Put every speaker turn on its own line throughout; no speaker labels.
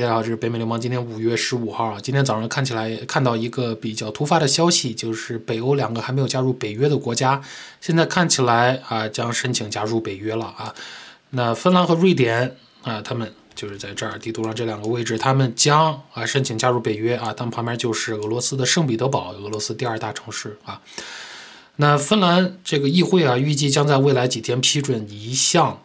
大家好，这是北美流氓。今天五月十五号啊，今天早上看起来看到一个比较突发的消息，就是北欧两个还没有加入北约的国家，现在看起来啊将申请加入北约了啊。那芬兰和瑞典啊，他们就是在这儿地图上这两个位置，他们将啊申请加入北约啊。他们旁边就是俄罗斯的圣彼得堡，俄罗斯第二大城市啊。那芬兰这个议会啊，预计将在未来几天批准一项。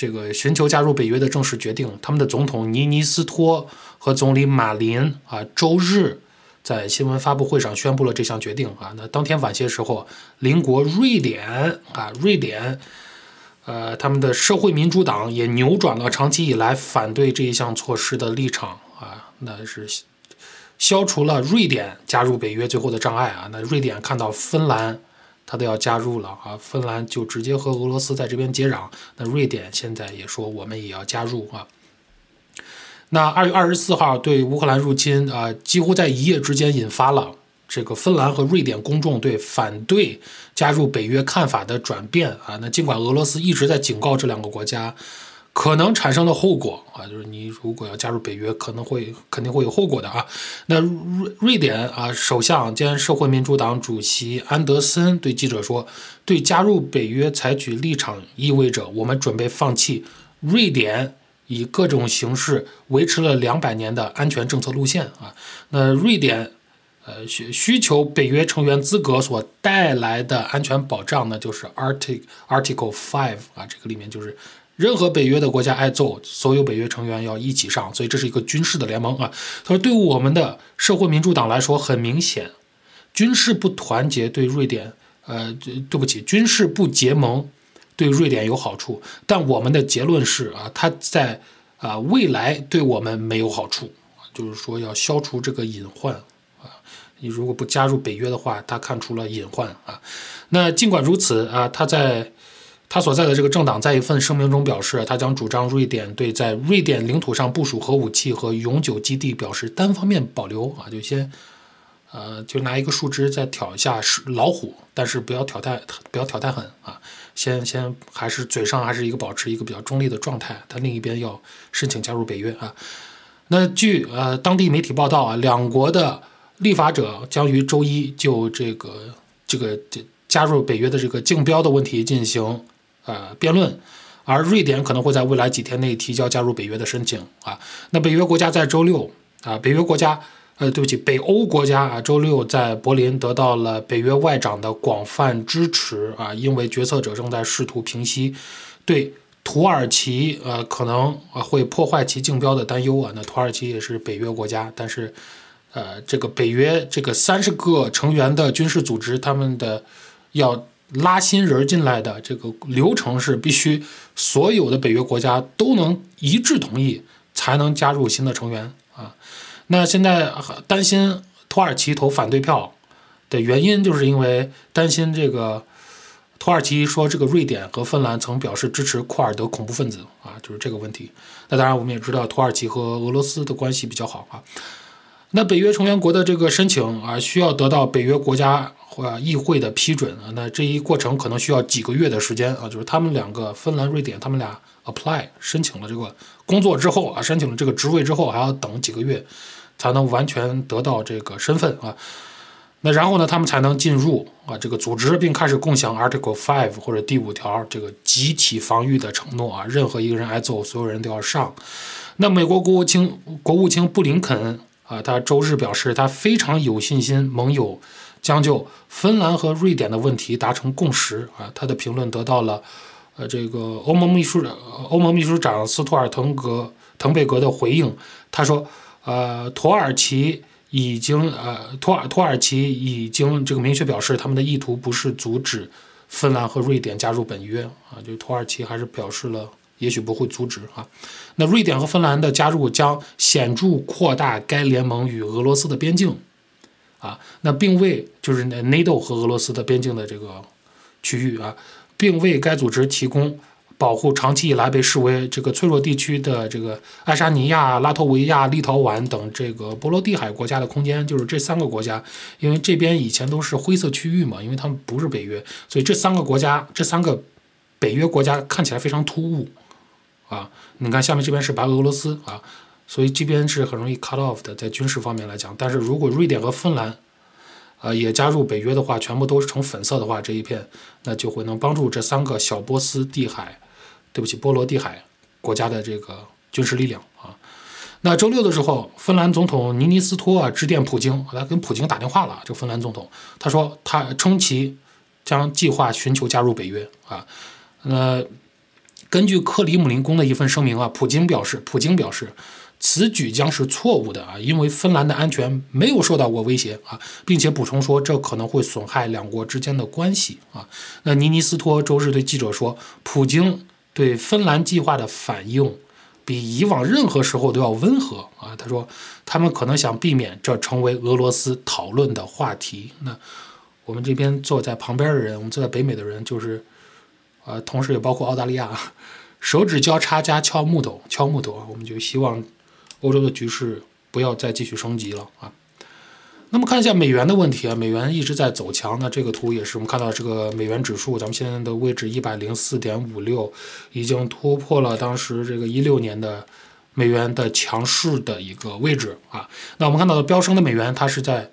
这个寻求加入北约的正式决定，他们的总统尼尼斯托和总理马林啊，周日在新闻发布会上宣布了这项决定啊。那当天晚些时候，邻国瑞典啊，瑞典，呃，他们的社会民主党也扭转了长期以来反对这一项措施的立场啊，那是消除了瑞典加入北约最后的障碍啊。那瑞典看到芬兰。他都要加入了啊，芬兰就直接和俄罗斯在这边接壤。那瑞典现在也说我们也要加入啊。那二月二十四号对乌克兰入侵啊，几乎在一夜之间引发了这个芬兰和瑞典公众对反对加入北约看法的转变啊。那尽管俄罗斯一直在警告这两个国家。可能产生的后果啊，就是你如果要加入北约，可能会肯定会有后果的啊。那瑞瑞典啊，首相兼社会民主党主席安德森对记者说：“对加入北约采取立场，意味着我们准备放弃瑞典以各种形式维持了两百年的安全政策路线啊。”那瑞典呃需需求北约成员资格所带来的安全保障呢，就是 Artic Article Five 啊，这个里面就是。任何北约的国家挨揍，所有北约成员要一起上，所以这是一个军事的联盟啊。他说，对我们的社会民主党来说，很明显，军事不团结对瑞典，呃，对不起，军事不结盟对瑞典有好处，但我们的结论是啊，它在啊未来对我们没有好处，就是说要消除这个隐患啊。你如果不加入北约的话，他看出了隐患啊。那尽管如此啊，他在。他所在的这个政党在一份声明中表示，他将主张瑞典对在瑞典领土上部署核武器和永久基地表示单方面保留啊，就先，呃，就拿一个树枝再挑一下是老虎，但是不要挑太不要挑太狠啊，先先还是嘴上还是一个保持一个比较中立的状态。他另一边要申请加入北约啊。那据呃当地媒体报道啊，两国的立法者将于周一就这个这个这加入北约的这个竞标的问题进行。呃，辩论，而瑞典可能会在未来几天内提交加入北约的申请啊。那北约国家在周六啊，北约国家，呃，对不起，北欧国家啊，周六在柏林得到了北约外长的广泛支持啊，因为决策者正在试图平息对土耳其呃可能会破坏其竞标的担忧啊。那土耳其也是北约国家，但是呃，这个北约这个三十个成员的军事组织，他们的要。拉新人进来的这个流程是必须所有的北约国家都能一致同意才能加入新的成员啊。那现在担心土耳其投反对票的原因，就是因为担心这个土耳其说这个瑞典和芬兰曾表示支持库尔德恐怖分子啊，就是这个问题。那当然我们也知道土耳其和俄罗斯的关系比较好啊。那北约成员国的这个申请啊，需要得到北约国家或议会的批准啊。那这一过程可能需要几个月的时间啊。就是他们两个，芬兰、瑞典，他们俩 apply 申请了这个工作之后啊，申请了这个职位之后，还要等几个月，才能完全得到这个身份啊。那然后呢，他们才能进入啊这个组织，并开始共享 Article Five 或者第五条这个集体防御的承诺啊。任何一个人挨揍，所有人都要上。那美国国务卿国务卿布林肯。啊，他周日表示，他非常有信心，盟友将就芬兰和瑞典的问题达成共识。啊，他的评论得到了，呃，这个欧盟秘书长欧盟秘书长斯托尔滕格滕贝格的回应。他说，呃，土耳其已经，呃，土耳土耳其已经这个明确表示，他们的意图不是阻止芬兰和瑞典加入本约。啊，就土耳其还是表示了。也许不会阻止啊。那瑞典和芬兰的加入将显著扩大该联盟与俄罗斯的边境啊。那并为就是 NATO 和俄罗斯的边境的这个区域啊，并为该组织提供保护长期以来被视为这个脆弱地区的这个爱沙尼亚、拉脱维亚、立陶宛等这个波罗的海国家的空间。就是这三个国家，因为这边以前都是灰色区域嘛，因为他们不是北约，所以这三个国家，这三个北约国家看起来非常突兀。啊，你看下面这边是白俄罗斯啊，所以这边是很容易 cut off 的，在军事方面来讲。但是如果瑞典和芬兰，呃，也加入北约的话，全部都是成粉色的话，这一片那就会能帮助这三个小波斯地海，对不起，波罗的海国家的这个军事力量啊。那周六的时候，芬兰总统尼尼斯托啊致电普京，他跟普京打电话了。这芬兰总统他说，他称其将计划寻求加入北约啊。那根据克里姆林宫的一份声明啊，普京表示，普京表示。此举将是错误的啊，因为芬兰的安全没有受到过威胁啊，并且补充说这可能会损害两国之间的关系啊。那尼尼斯托周日对记者说，普京对芬兰计划的反应比以往任何时候都要温和啊。他说，他们可能想避免这成为俄罗斯讨论的话题。那我们这边坐在旁边的人，我们坐在北美的人，就是呃，同时也包括澳大利亚，手指交叉加敲木头，敲木头啊，我们就希望。欧洲的局势不要再继续升级了啊！那么看一下美元的问题啊，美元一直在走强。那这个图也是我们看到这个美元指数，咱们现在的位置一百零四点五六，已经突破了当时这个一六年的美元的强势的一个位置啊。那我们看到的飙升的美元，它是在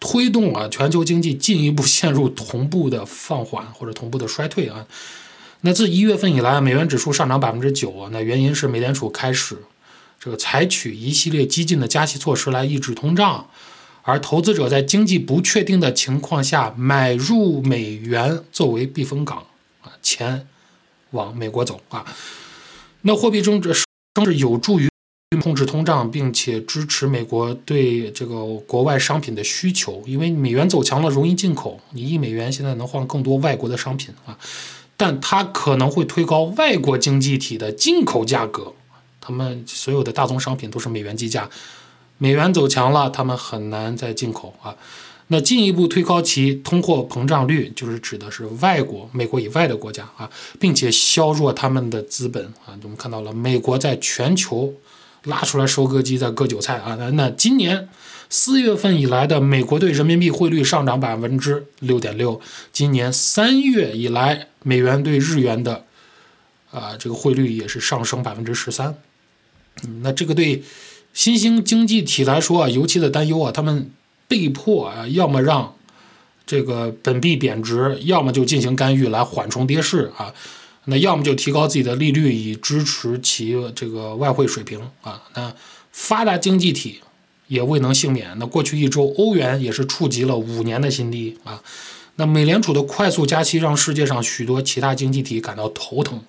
推动啊全球经济进一步陷入同步的放缓或者同步的衰退啊。那自一月份以来，美元指数上涨百分之九啊，那原因是美联储开始。这个采取一系列激进的加息措施来抑制通胀，而投资者在经济不确定的情况下买入美元作为避风港啊，钱往美国走啊。那货币政策是有助于控制通胀，并且支持美国对这个国外商品的需求，因为美元走强了，容易进口，你一美元现在能换更多外国的商品啊，但它可能会推高外国经济体的进口价格。他们所有的大宗商品都是美元计价，美元走强了，他们很难再进口啊。那进一步推高其通货膨胀率，就是指的是外国、美国以外的国家啊，并且削弱他们的资本啊。我们看到了，美国在全球拉出来收割机在割韭菜啊。那那今年四月份以来的美国对人民币汇率上涨百分之六点六，今年三月以来美元对日元的啊这个汇率也是上升百分之十三。那这个对新兴经济体来说啊，尤其的担忧啊，他们被迫啊，要么让这个本币贬值，要么就进行干预来缓冲跌势啊，那要么就提高自己的利率以支持其这个外汇水平啊。那发达经济体也未能幸免。那过去一周，欧元也是触及了五年的新低啊。那美联储的快速加息让世界上许多其他经济体感到头疼。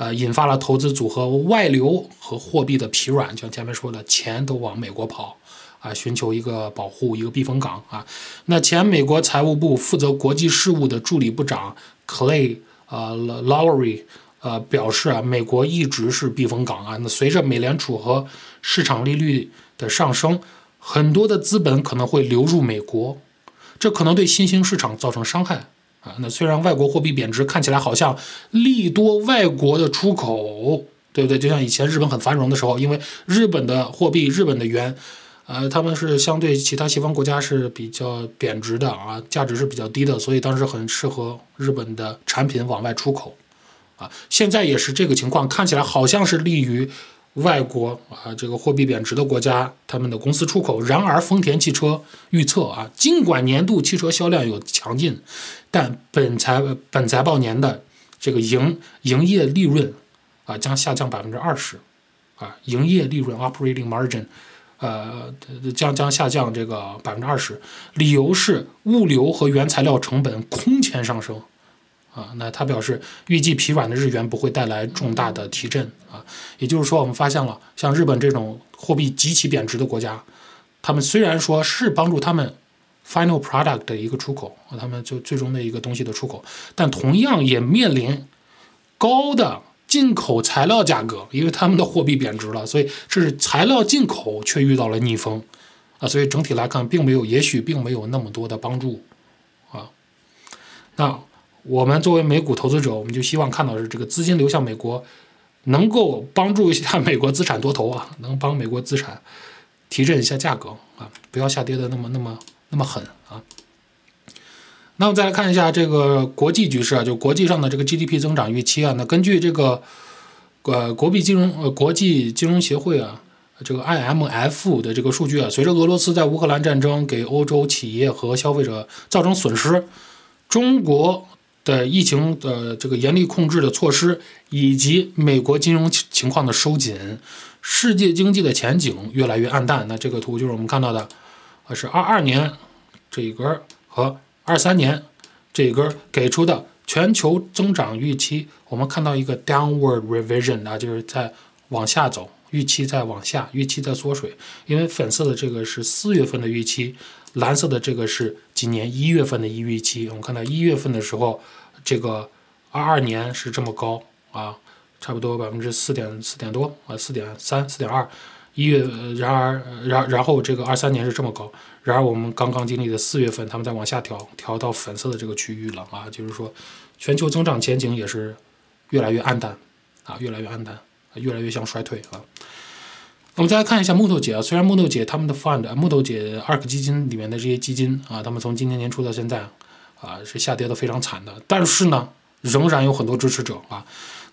呃，引发了投资组合外流和货币的疲软，像前面说的，钱都往美国跑，啊，寻求一个保护，一个避风港啊。那前美国财务部负责国际事务的助理部长 Clay 呃 Lowry 呃表示啊，美国一直是避风港啊。那随着美联储和市场利率的上升，很多的资本可能会流入美国，这可能对新兴市场造成伤害。啊，那虽然外国货币贬值看起来好像利多外国的出口，对不对？就像以前日本很繁荣的时候，因为日本的货币、日本的元，呃，他们是相对其他西方国家是比较贬值的啊，价值是比较低的，所以当时很适合日本的产品往外出口，啊，现在也是这个情况，看起来好像是利于。外国啊，这个货币贬值的国家，他们的公司出口。然而，丰田汽车预测啊，尽管年度汽车销量有强劲，但本财本财报年的这个营营业利润啊将下降百分之二十，啊，营业利润 （operating margin） 呃将将下降这个百分之二十，理由是物流和原材料成本空前上升。啊，那他表示预计疲软的日元不会带来重大的提振啊，也就是说，我们发现了像日本这种货币极其贬值的国家，他们虽然说是帮助他们 final product 的一个出口啊，他们就最终的一个东西的出口，但同样也面临高的进口材料价格，因为他们的货币贬值了，所以这是材料进口却遇到了逆风啊，所以整体来看，并没有，也许并没有那么多的帮助啊，那。我们作为美股投资者，我们就希望看到是这个资金流向美国，能够帮助一下美国资产多头啊，能帮美国资产提振一下价格啊，不要下跌的那么那么那么狠啊。那我们再来看一下这个国际局势啊，就国际上的这个 GDP 增长预期啊，那根据这个呃国币金融呃国际金融协会啊，这个 IMF 的这个数据啊，随着俄罗斯在乌克兰战争给欧洲企业和消费者造成损失，中国的疫情的这个严厉控制的措施，以及美国金融情况的收紧，世界经济的前景越来越暗淡。那这个图就是我们看到的，啊，是二二年这一格和二三年这一根给出的全球增长预期。我们看到一个 downward revision 啊，就是在往下走。预期在往下，预期在缩水，因为粉色的这个是四月份的预期，蓝色的这个是今年一月份的一预期。我们看到一月份的时候，这个二二年是这么高啊，差不多百分之四点四点多啊，四点三、四点二。一月，然而，然然后这个二三年是这么高，然而我们刚刚经历的四月份，他们在往下调，调到粉色的这个区域了啊，就是说全球增长前景也是越来越暗淡啊，越来越暗淡。越来越像衰退啊！我们再来看一下木头姐啊，虽然木头姐他们的 fund 木头姐 ARK 基金里面的这些基金啊，他们从今年年初到现在啊是下跌的非常惨的，但是呢，仍然有很多支持者啊。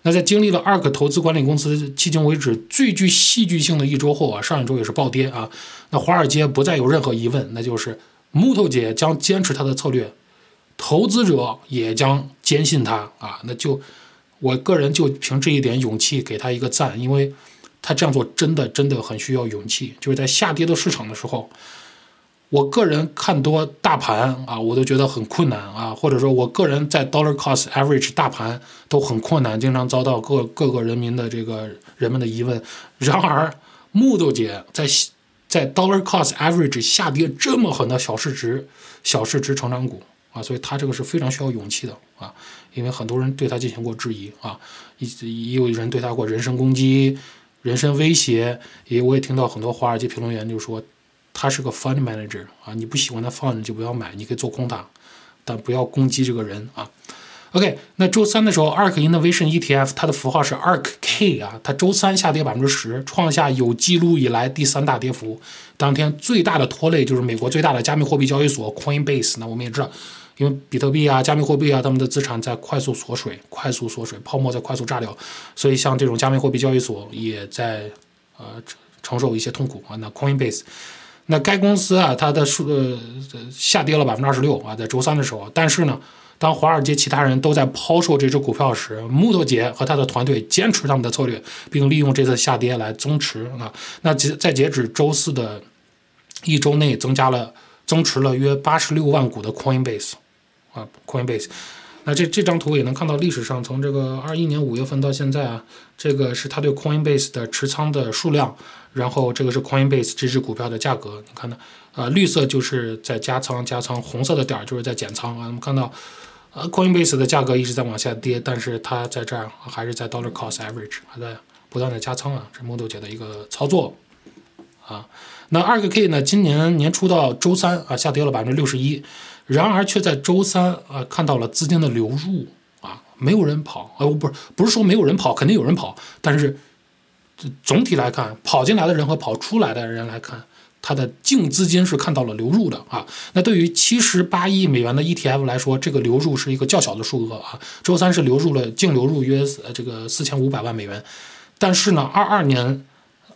那在经历了 ARK 投资管理公司迄今为止最具戏剧性的一周后啊，上一周也是暴跌啊。那华尔街不再有任何疑问，那就是木头姐将坚持她的策略，投资者也将坚信她啊，那就。我个人就凭这一点勇气给他一个赞，因为他这样做真的真的很需要勇气。就是在下跌的市场的时候，我个人看多大盘啊，我都觉得很困难啊，或者说我个人在 dollar cost average 大盘都很困难，经常遭到各各个人民的这个人们的疑问。然而，木头姐在在 dollar cost average 下跌这么狠的小市值小市值成长股。啊，所以他这个是非常需要勇气的啊，因为很多人对他进行过质疑啊，也也有人对他过人身攻击、人身威胁，也我也听到很多华尔街评论员就说，他是个 fund manager 啊，你不喜欢他 fund 就不要买，你可以做空他，但不要攻击这个人啊。OK，那周三的时候，ARK Innovation ETF 它的符号是 ARKK 啊，它周三下跌百分之十，创下有记录以来第三大跌幅。当天最大的拖累就是美国最大的加密货币交易所 Coinbase。那我们也知道，因为比特币啊、加密货币啊，他们的资产在快速缩水，快速缩水，泡沫在快速炸掉，所以像这种加密货币交易所也在呃承受一些痛苦啊。那 Coinbase，那该公司啊，它的数呃下跌了百分之二十六啊，在周三的时候，但是呢。当华尔街其他人都在抛售这只股票时，木头姐和他的团队坚持他们的策略，并利用这次下跌来增持啊。那截在截止周四的一周内，增加了增持了约八十六万股的 Coinbase 啊，Coinbase。那这这张图也能看到历史上从这个二一年五月份到现在啊，这个是他对 Coinbase 的持仓的数量，然后这个是 Coinbase 这只股票的价格。你看到啊，绿色就是在加仓加仓，红色的点儿就是在减仓啊。我们看到。呃，Coinbase 的价格一直在往下跌，但是它在这儿还是在 dollar cost average，还在不断的加仓啊，这是 Model 姐的一个操作啊。那二个 K 呢，今年年初到周三啊，下跌了百分之六十一，然而却在周三啊看到了资金的流入啊，没有人跑，呃，不是不是说没有人跑，肯定有人跑，但是总体来看，跑进来的人和跑出来的人来看。它的净资金是看到了流入的啊，那对于七十八亿美元的 ETF 来说，这个流入是一个较小的数额啊。周三是流入了净流入约呃这个四千五百万美元，但是呢，二二年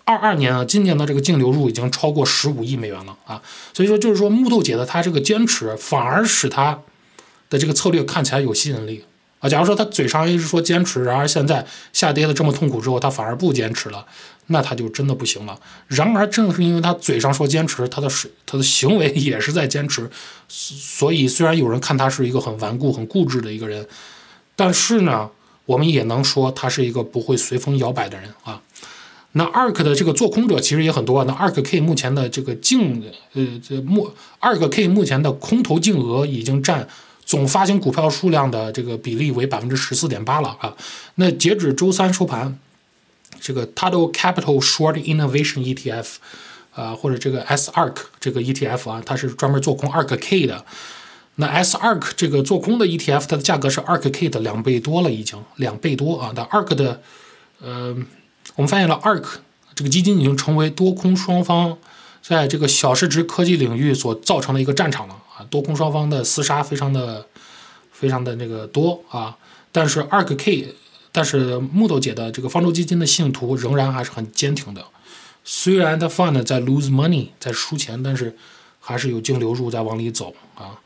二二年啊，今年的这个净流入已经超过十五亿美元了啊。所以说就是说木豆姐的她这个坚持，反而使她的这个策略看起来有吸引力。啊，假如说他嘴上一直说坚持，然而现在下跌的这么痛苦之后，他反而不坚持了，那他就真的不行了。然而正是因为他嘴上说坚持，他的是他的行为也是在坚持，所以虽然有人看他是一个很顽固、很固执的一个人，但是呢，我们也能说他是一个不会随风摇摆的人啊。那 ARK 的这个做空者其实也很多，那 ARKK 目前的这个净呃这目 ARKK 目前的空头净额已经占。总发行股票数量的这个比例为百分之十四点八了啊。那截止周三收盘，这个 Total Capital Short Innovation ETF 啊，或者这个 SARK 这个 ETF 啊，它是专门做空 ARKK 的。那 SARK 这个做空的 ETF，它的价格是 ARKK 的两倍多了，已经两倍多啊。那 ARK 的，呃，我们发现了 ARK 这个基金已经成为多空双方在这个小市值科技领域所造成的一个战场了啊。多空双方的厮杀非常的非常的那个多啊，但是二个 K，但是木头姐的这个方舟基金的信徒仍然还是很坚挺的虽然它 fund 在 lose money 在输钱，但是还是有净流入在往里走啊。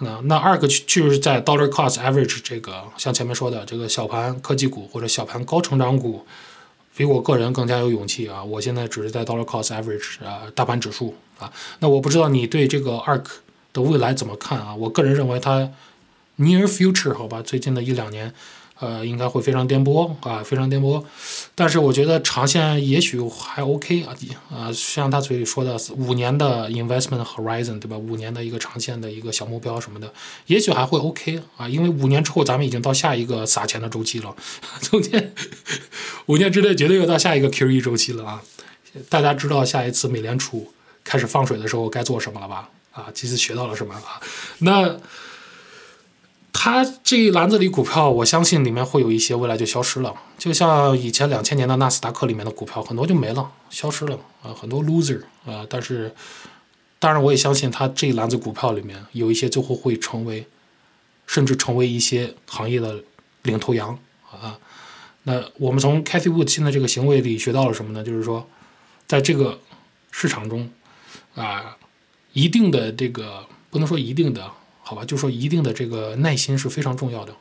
那那二个就是在 dollar cost average 这个，像前面说的这个小盘科技股或者小盘高成长股，比我个人更加有勇气啊。我现在只是在 dollar cost average 啊大盘指数啊。那我不知道你对这个 ARK 的未来怎么看啊？我个人认为它 near future 好吧，最近的一两年。呃，应该会非常颠簸啊，非常颠簸。但是我觉得长线也许还 OK 啊，啊，像他嘴里说的五年的 investment horizon，对吧？五年的一个长线的一个小目标什么的，也许还会 OK 啊，因为五年之后咱们已经到下一个撒钱的周期了，中间五年之内绝对要到下一个 QE 周期了啊！大家知道下一次美联储开始放水的时候该做什么了吧？啊，这次学到了什么啊？那。它这一篮子里股票，我相信里面会有一些未来就消失了，就像以前两千年的纳斯达克里面的股票，很多就没了，消失了啊，很多 loser 啊。但是，当然我也相信它这一篮子股票里面有一些最后会成为，甚至成为一些行业的领头羊啊。那我们从 Cathy Wood 现在这个行为里学到了什么呢？就是说，在这个市场中啊，一定的这个不能说一定的。好吧，就说一定的这个耐心是非常重要的。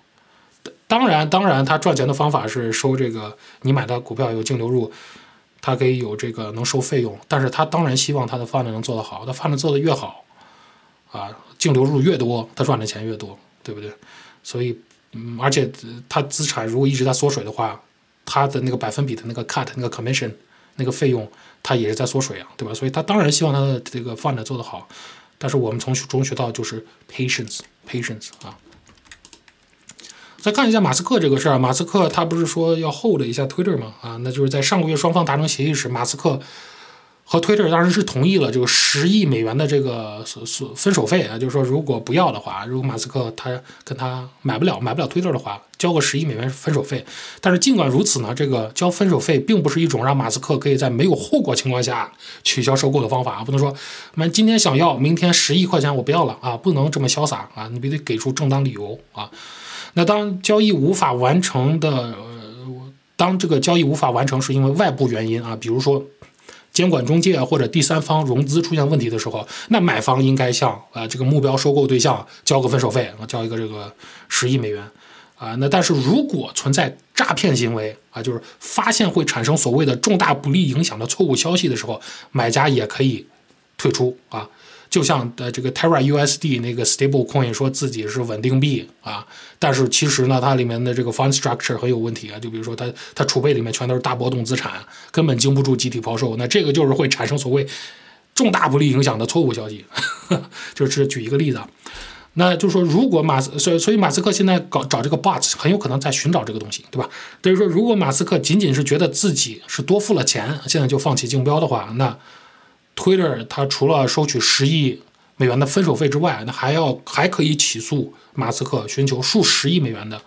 当然，当然，他赚钱的方法是收这个你买的股票有净流入，他可以有这个能收费用。但是他当然希望他的贩子能做得好，他贩子做得越好，啊，净流入越多，他赚的钱越多，对不对？所以，嗯，而且他资产如果一直在缩水的话，他的那个百分比的那个 cut 那个 commission 那个费用，他也是在缩水啊，对吧？所以他当然希望他的这个贩子做得好。但是我们从中学到就是 patience，patience 啊。再看一下马斯克这个事儿，马斯克他不是说要 hold 一下 Twitter 吗？啊，那就是在上个月双方达成协议时，马斯克。和 Twitter 当时是同意了这个十亿美元的这个所所分手费啊，就是说如果不要的话，如果马斯克他跟他买不了买不了 Twitter 的话，交个十亿美元分手费。但是尽管如此呢，这个交分手费并不是一种让马斯克可以在没有后果情况下取消收购的方法啊，不能说我们今天想要，明天十亿块钱我不要了啊，不能这么潇洒啊，你必须给出正当理由啊。那当交易无法完成的，当这个交易无法完成是因为外部原因啊，比如说。监管中介或者第三方融资出现问题的时候，那买方应该向啊这个目标收购对象交个分手费啊，交一个这个十亿美元啊。那但是如果存在诈骗行为啊，就是发现会产生所谓的重大不利影响的错误消息的时候，买家也可以退出啊。就像呃这个 Terra USD 那个 stable coin 说自己是稳定币啊，但是其实呢，它里面的这个 fund structure 很有问题啊。就比如说它它储备里面全都是大波动资产，根本经不住集体抛售。那这个就是会产生所谓重大不利影响的错误消息。就是举一个例子，那就是说，如果马斯所以所以马斯克现在搞找这个 bot 很有可能在寻找这个东西，对吧？等于说，如果马斯克仅仅是觉得自己是多付了钱，现在就放弃竞标的话，那。Twitter 它除了收取十亿美元的分手费之外，那还要还可以起诉马斯克，寻求数十亿美元的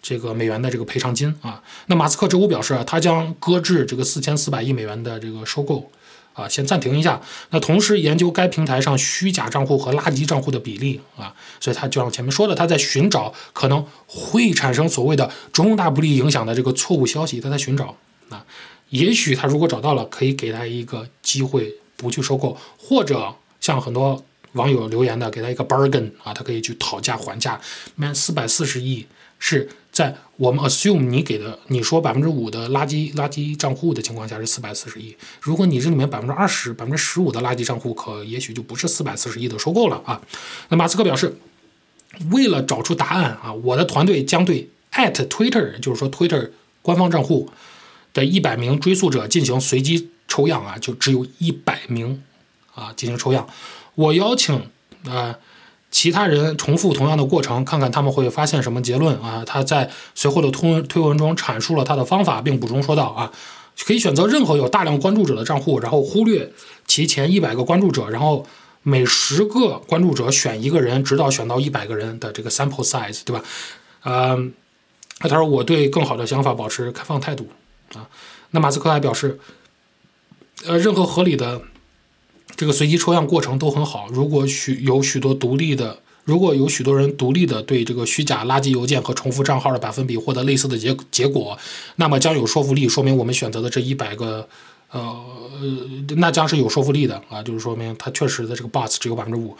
这个美元的这个赔偿金啊。那马斯克周五表示，他将搁置这个四千四百亿美元的这个收购啊，先暂停一下。那同时研究该平台上虚假账户和垃圾账户的比例啊。所以他就像前面说的，他在寻找可能会产生所谓的重大不利影响的这个错误消息，他在寻找啊。也许他如果找到了，可以给他一个机会。不去收购，或者像很多网友留言的，给他一个 bargain 啊，他可以去讨价还价。man 四百四十亿是在我们 assume 你给的，你说百分之五的垃圾垃圾账户的情况下是四百四十亿。如果你这里面百分之二十、百分之十五的垃圾账户，可也许就不是四百四十亿的收购了啊。那马斯克表示，为了找出答案啊，我的团队将对 at Twitter，就是说 Twitter 官方账户的一百名追溯者进行随机。抽样啊，就只有一百名啊进行抽样。我邀请啊其他人重复同样的过程，看看他们会发现什么结论啊。他在随后的推推文中阐述了他的方法，并补充说道啊，可以选择任何有大量关注者的账户，然后忽略其前一百个关注者，然后每十个关注者选一个人，直到选到一百个人的这个 sample size，对吧？嗯，他说我对更好的想法保持开放态度啊。那马斯克还表示。呃，任何合理的这个随机抽样过程都很好。如果许有许多独立的，如果有许多人独立的对这个虚假垃圾邮件和重复账号的百分比获得类似的结结果，那么将有说服力，说明我们选择的这一百个呃，那将是有说服力的啊，就是说明它确实的这个 bots 只有百分之五，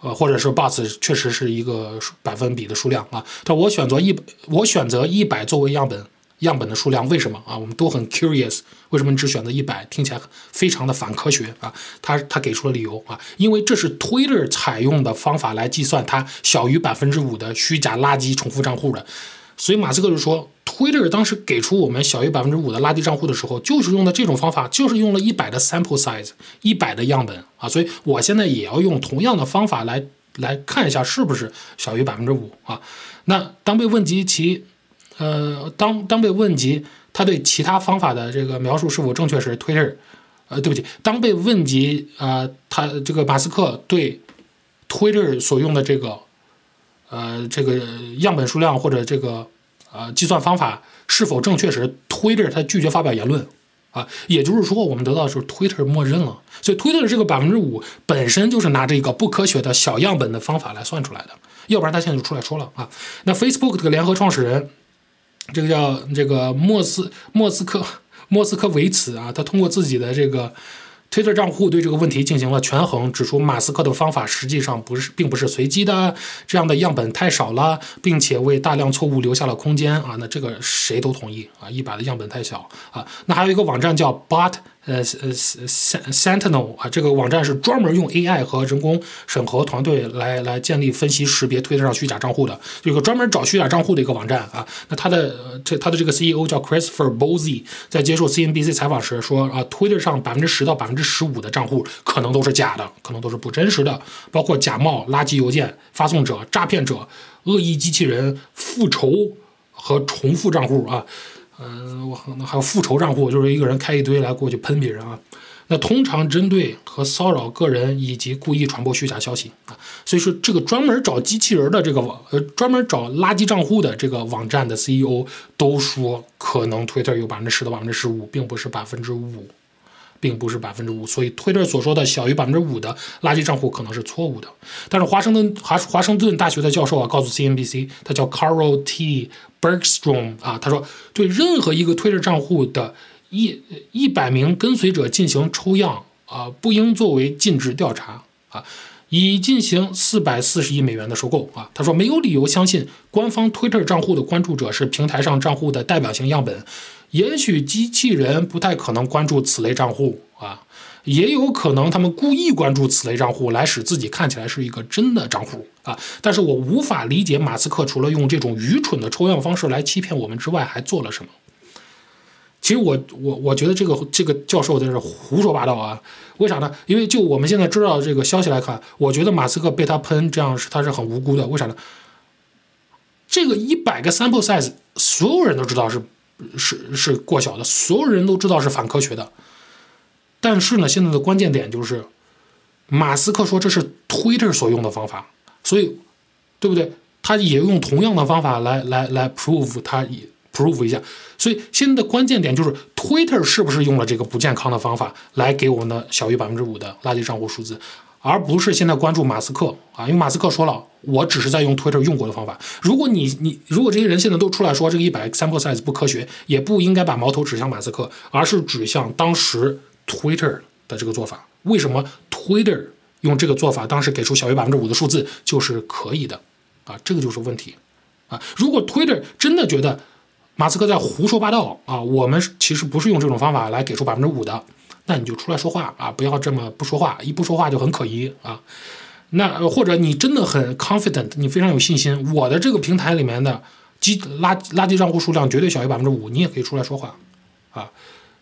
呃，或者是 bots 确实是一个百分比的数量啊。但我选择一，我选择一百作为样本，样本的数量为什么啊？我们都很 curious，为什么你只选择一百？听起来非常的反科学啊。他他给出了理由啊，因为这是 Twitter 采用的方法来计算它小于百分之五的虚假垃圾重复账户的。所以马斯克就说，Twitter 当时给出我们小于百分之五的垃圾账户的时候，就是用的这种方法，就是用了一百的 sample size，一百的样本啊。所以我现在也要用同样的方法来来看一下是不是小于百分之五啊。那当被问及其，呃，当当被问及他对其他方法的这个描述是否正确时，Twitter，呃，对不起，当被问及啊，他这个马斯克对 Twitter 所用的这个。呃，这个样本数量或者这个呃计算方法是否正确时，Twitter 他拒绝发表言论啊，也就是说，我们得到的是 Twitter 默认了，所以 Twitter 这个百分之五本身就是拿着一个不科学的小样本的方法来算出来的，要不然他现在就出来说了啊。那 Facebook 这个联合创始人，这个叫这个莫斯莫斯科莫斯科维茨啊，他通过自己的这个。Twitter 账户对这个问题进行了权衡，指出马斯克的方法实际上不是，并不是随机的，这样的样本太少了，并且为大量错误留下了空间啊。那这个谁都同意啊，一百的样本太小啊。那还有一个网站叫 Bot。呃呃，Sentinel 啊，这个网站是专门用 AI 和人工审核团队来来建立、分析、识别推特上虚假账户的，有个专门找虚假账户的一个网站啊。那他的这他的这个 CEO 叫 Christopher Bozy，在接受 CNBC 采访时说啊，Twitter 上百分之十到百分之十五的账户可能都是假的，可能都是不真实的，包括假冒、垃圾邮件发送者、诈骗者、恶意机器人、复仇和重复账户啊。嗯，我还有复仇账户，就是一个人开一堆来过去喷别人啊。那通常针对和骚扰个人以及故意传播虚假消息啊。所以说，这个专门找机器人的这个网，呃，专门找垃圾账户的这个网站的 CEO 都说，可能 Twitter 有百分之十到百分之十五，并不是百分之五。并不是百分之五，所以 Twitter 所说的小于百分之五的垃圾账户可能是错误的。但是华盛顿华华盛顿大学的教授啊，告诉 CNBC，他叫 Carl T. Bergstrom 啊，他说对任何一个 Twitter 账户的一一百名跟随者进行抽样啊，不应作为尽职调查啊，以进行四百四十亿美元的收购啊。他说没有理由相信官方 Twitter 账户的关注者是平台上账户的代表性样本。也许机器人不太可能关注此类账户啊，也有可能他们故意关注此类账户，来使自己看起来是一个真的账户啊。但是我无法理解马斯克除了用这种愚蠢的抽样方式来欺骗我们之外，还做了什么。其实我我我觉得这个这个教授在这胡说八道啊。为啥呢？因为就我们现在知道这个消息来看，我觉得马斯克被他喷这样是他是很无辜的。为啥呢？这个一百个 sample size，所有人都知道是。是是过小的，所有人都知道是反科学的。但是呢，现在的关键点就是，马斯克说这是 Twitter 所用的方法，所以，对不对？他也用同样的方法来来来 prove 他 prove 一下。所以现在的关键点就是 Twitter 是不是用了这个不健康的方法来给我们的小于百分之五的垃圾账户数字？而不是现在关注马斯克啊，因为马斯克说了，我只是在用 Twitter 用过的方法。如果你你如果这些人现在都出来说这个一百 sample size 不科学，也不应该把矛头指向马斯克，而是指向当时 Twitter 的这个做法。为什么 Twitter 用这个做法，当时给出小于百分之五的数字就是可以的啊？这个就是问题啊！如果 Twitter 真的觉得马斯克在胡说八道啊，我们其实不是用这种方法来给出百分之五的。那你就出来说话啊！不要这么不说话，一不说话就很可疑啊。那或者你真的很 confident，你非常有信心，我的这个平台里面的基垃垃圾账户数量绝对小于百分之五，你也可以出来说话啊。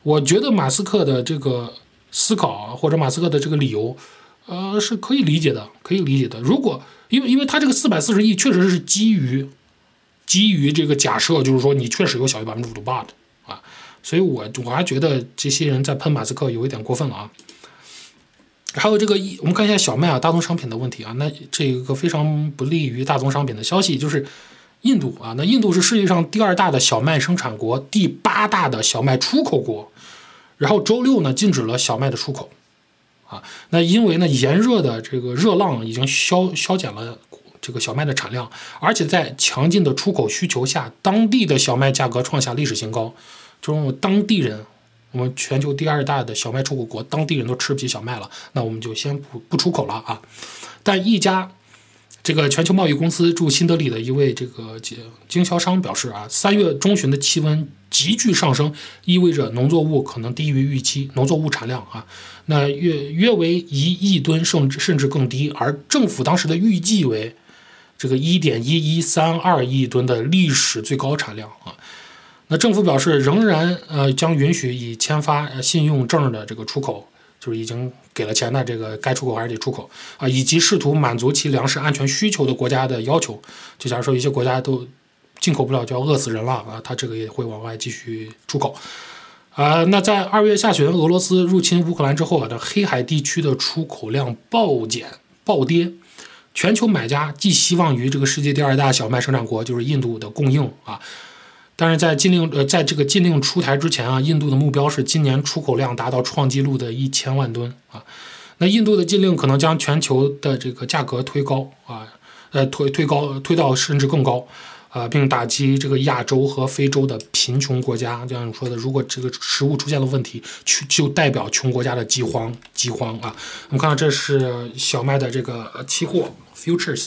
我觉得马斯克的这个思考或者马斯克的这个理由，呃，是可以理解的，可以理解的。如果因为因为他这个四百四十亿确实是基于基于这个假设，就是说你确实有小于百分之五的 bot。所以，我我还觉得这些人在喷马斯克有一点过分了啊。还有这个，我们看一下小麦啊，大宗商品的问题啊。那这一个非常不利于大宗商品的消息就是，印度啊，那印度是世界上第二大的小麦生产国，第八大的小麦出口国。然后周六呢，禁止了小麦的出口啊。那因为呢，炎热的这个热浪已经消消减了这个小麦的产量，而且在强劲的出口需求下，当地的小麦价格创下历史新高。就是当地人我们全球第二大的小麦出口国，当地人都吃不起小麦了，那我们就先不不出口了啊。但一家这个全球贸易公司驻新德里的一位这个经经销商表示啊，三月中旬的气温急剧上升，意味着农作物可能低于预期，农作物产量啊，那约约为一亿吨，甚至甚至更低。而政府当时的预计为这个一点一一三二亿吨的历史最高产量啊。那政府表示，仍然呃将允许已签发信用证的这个出口，就是已经给了钱的这个该出口还是得出口啊，以及试图满足其粮食安全需求的国家的要求。就假如说一些国家都进口不了，就要饿死人了啊，它这个也会往外继续出口啊。那在二月下旬，俄罗斯入侵乌克兰之后啊，这黑海地区的出口量暴减暴跌，全球买家寄希望于这个世界第二大小麦生产国就是印度的供应啊。但是在禁令呃，在这个禁令出台之前啊，印度的目标是今年出口量达到创纪录的一千万吨啊。那印度的禁令可能将全球的这个价格推高啊，呃推推高推到甚至更高啊，并打击这个亚洲和非洲的贫穷国家。就像你说的，如果这个食物出现了问题，去就代表穷国家的饥荒饥荒啊。我们看到这是小麦的这个期货 futures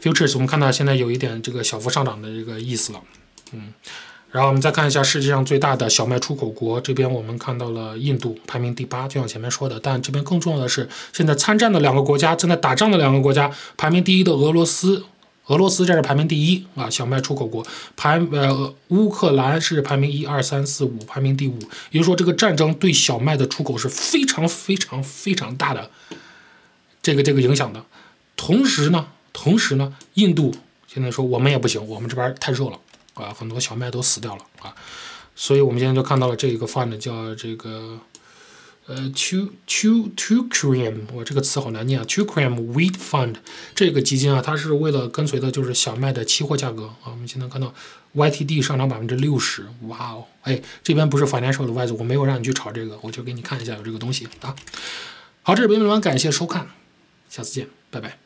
futures，我们看到现在有一点这个小幅上涨的这个意思了。嗯，然后我们再看一下世界上最大的小麦出口国，这边我们看到了印度排名第八，就像前面说的。但这边更重要的是，现在参战的两个国家，正在打仗的两个国家，排名第一的俄罗斯，俄罗斯这是排名第一啊，小麦出口国排呃乌克兰是排名一二三四五，排名第五。也就是说，这个战争对小麦的出口是非常非常非常大的这个这个影响的。同时呢，同时呢，印度现在说我们也不行，我们这边太热了。啊，很多小麦都死掉了啊，所以我们现在就看到了这一个 fund 叫这个呃 two two two cream，我这个词好难念啊，two cream wheat fund 这个基金啊，它是为了跟随的就是小麦的期货价格啊。我们现在看到 YTD 上涨百分之六十，哇哦，哎，这边不是 financial advice，我没有让你去炒这个，我就给你看一下有这个东西啊。好，这是北美文，感谢收看，下次见，拜拜。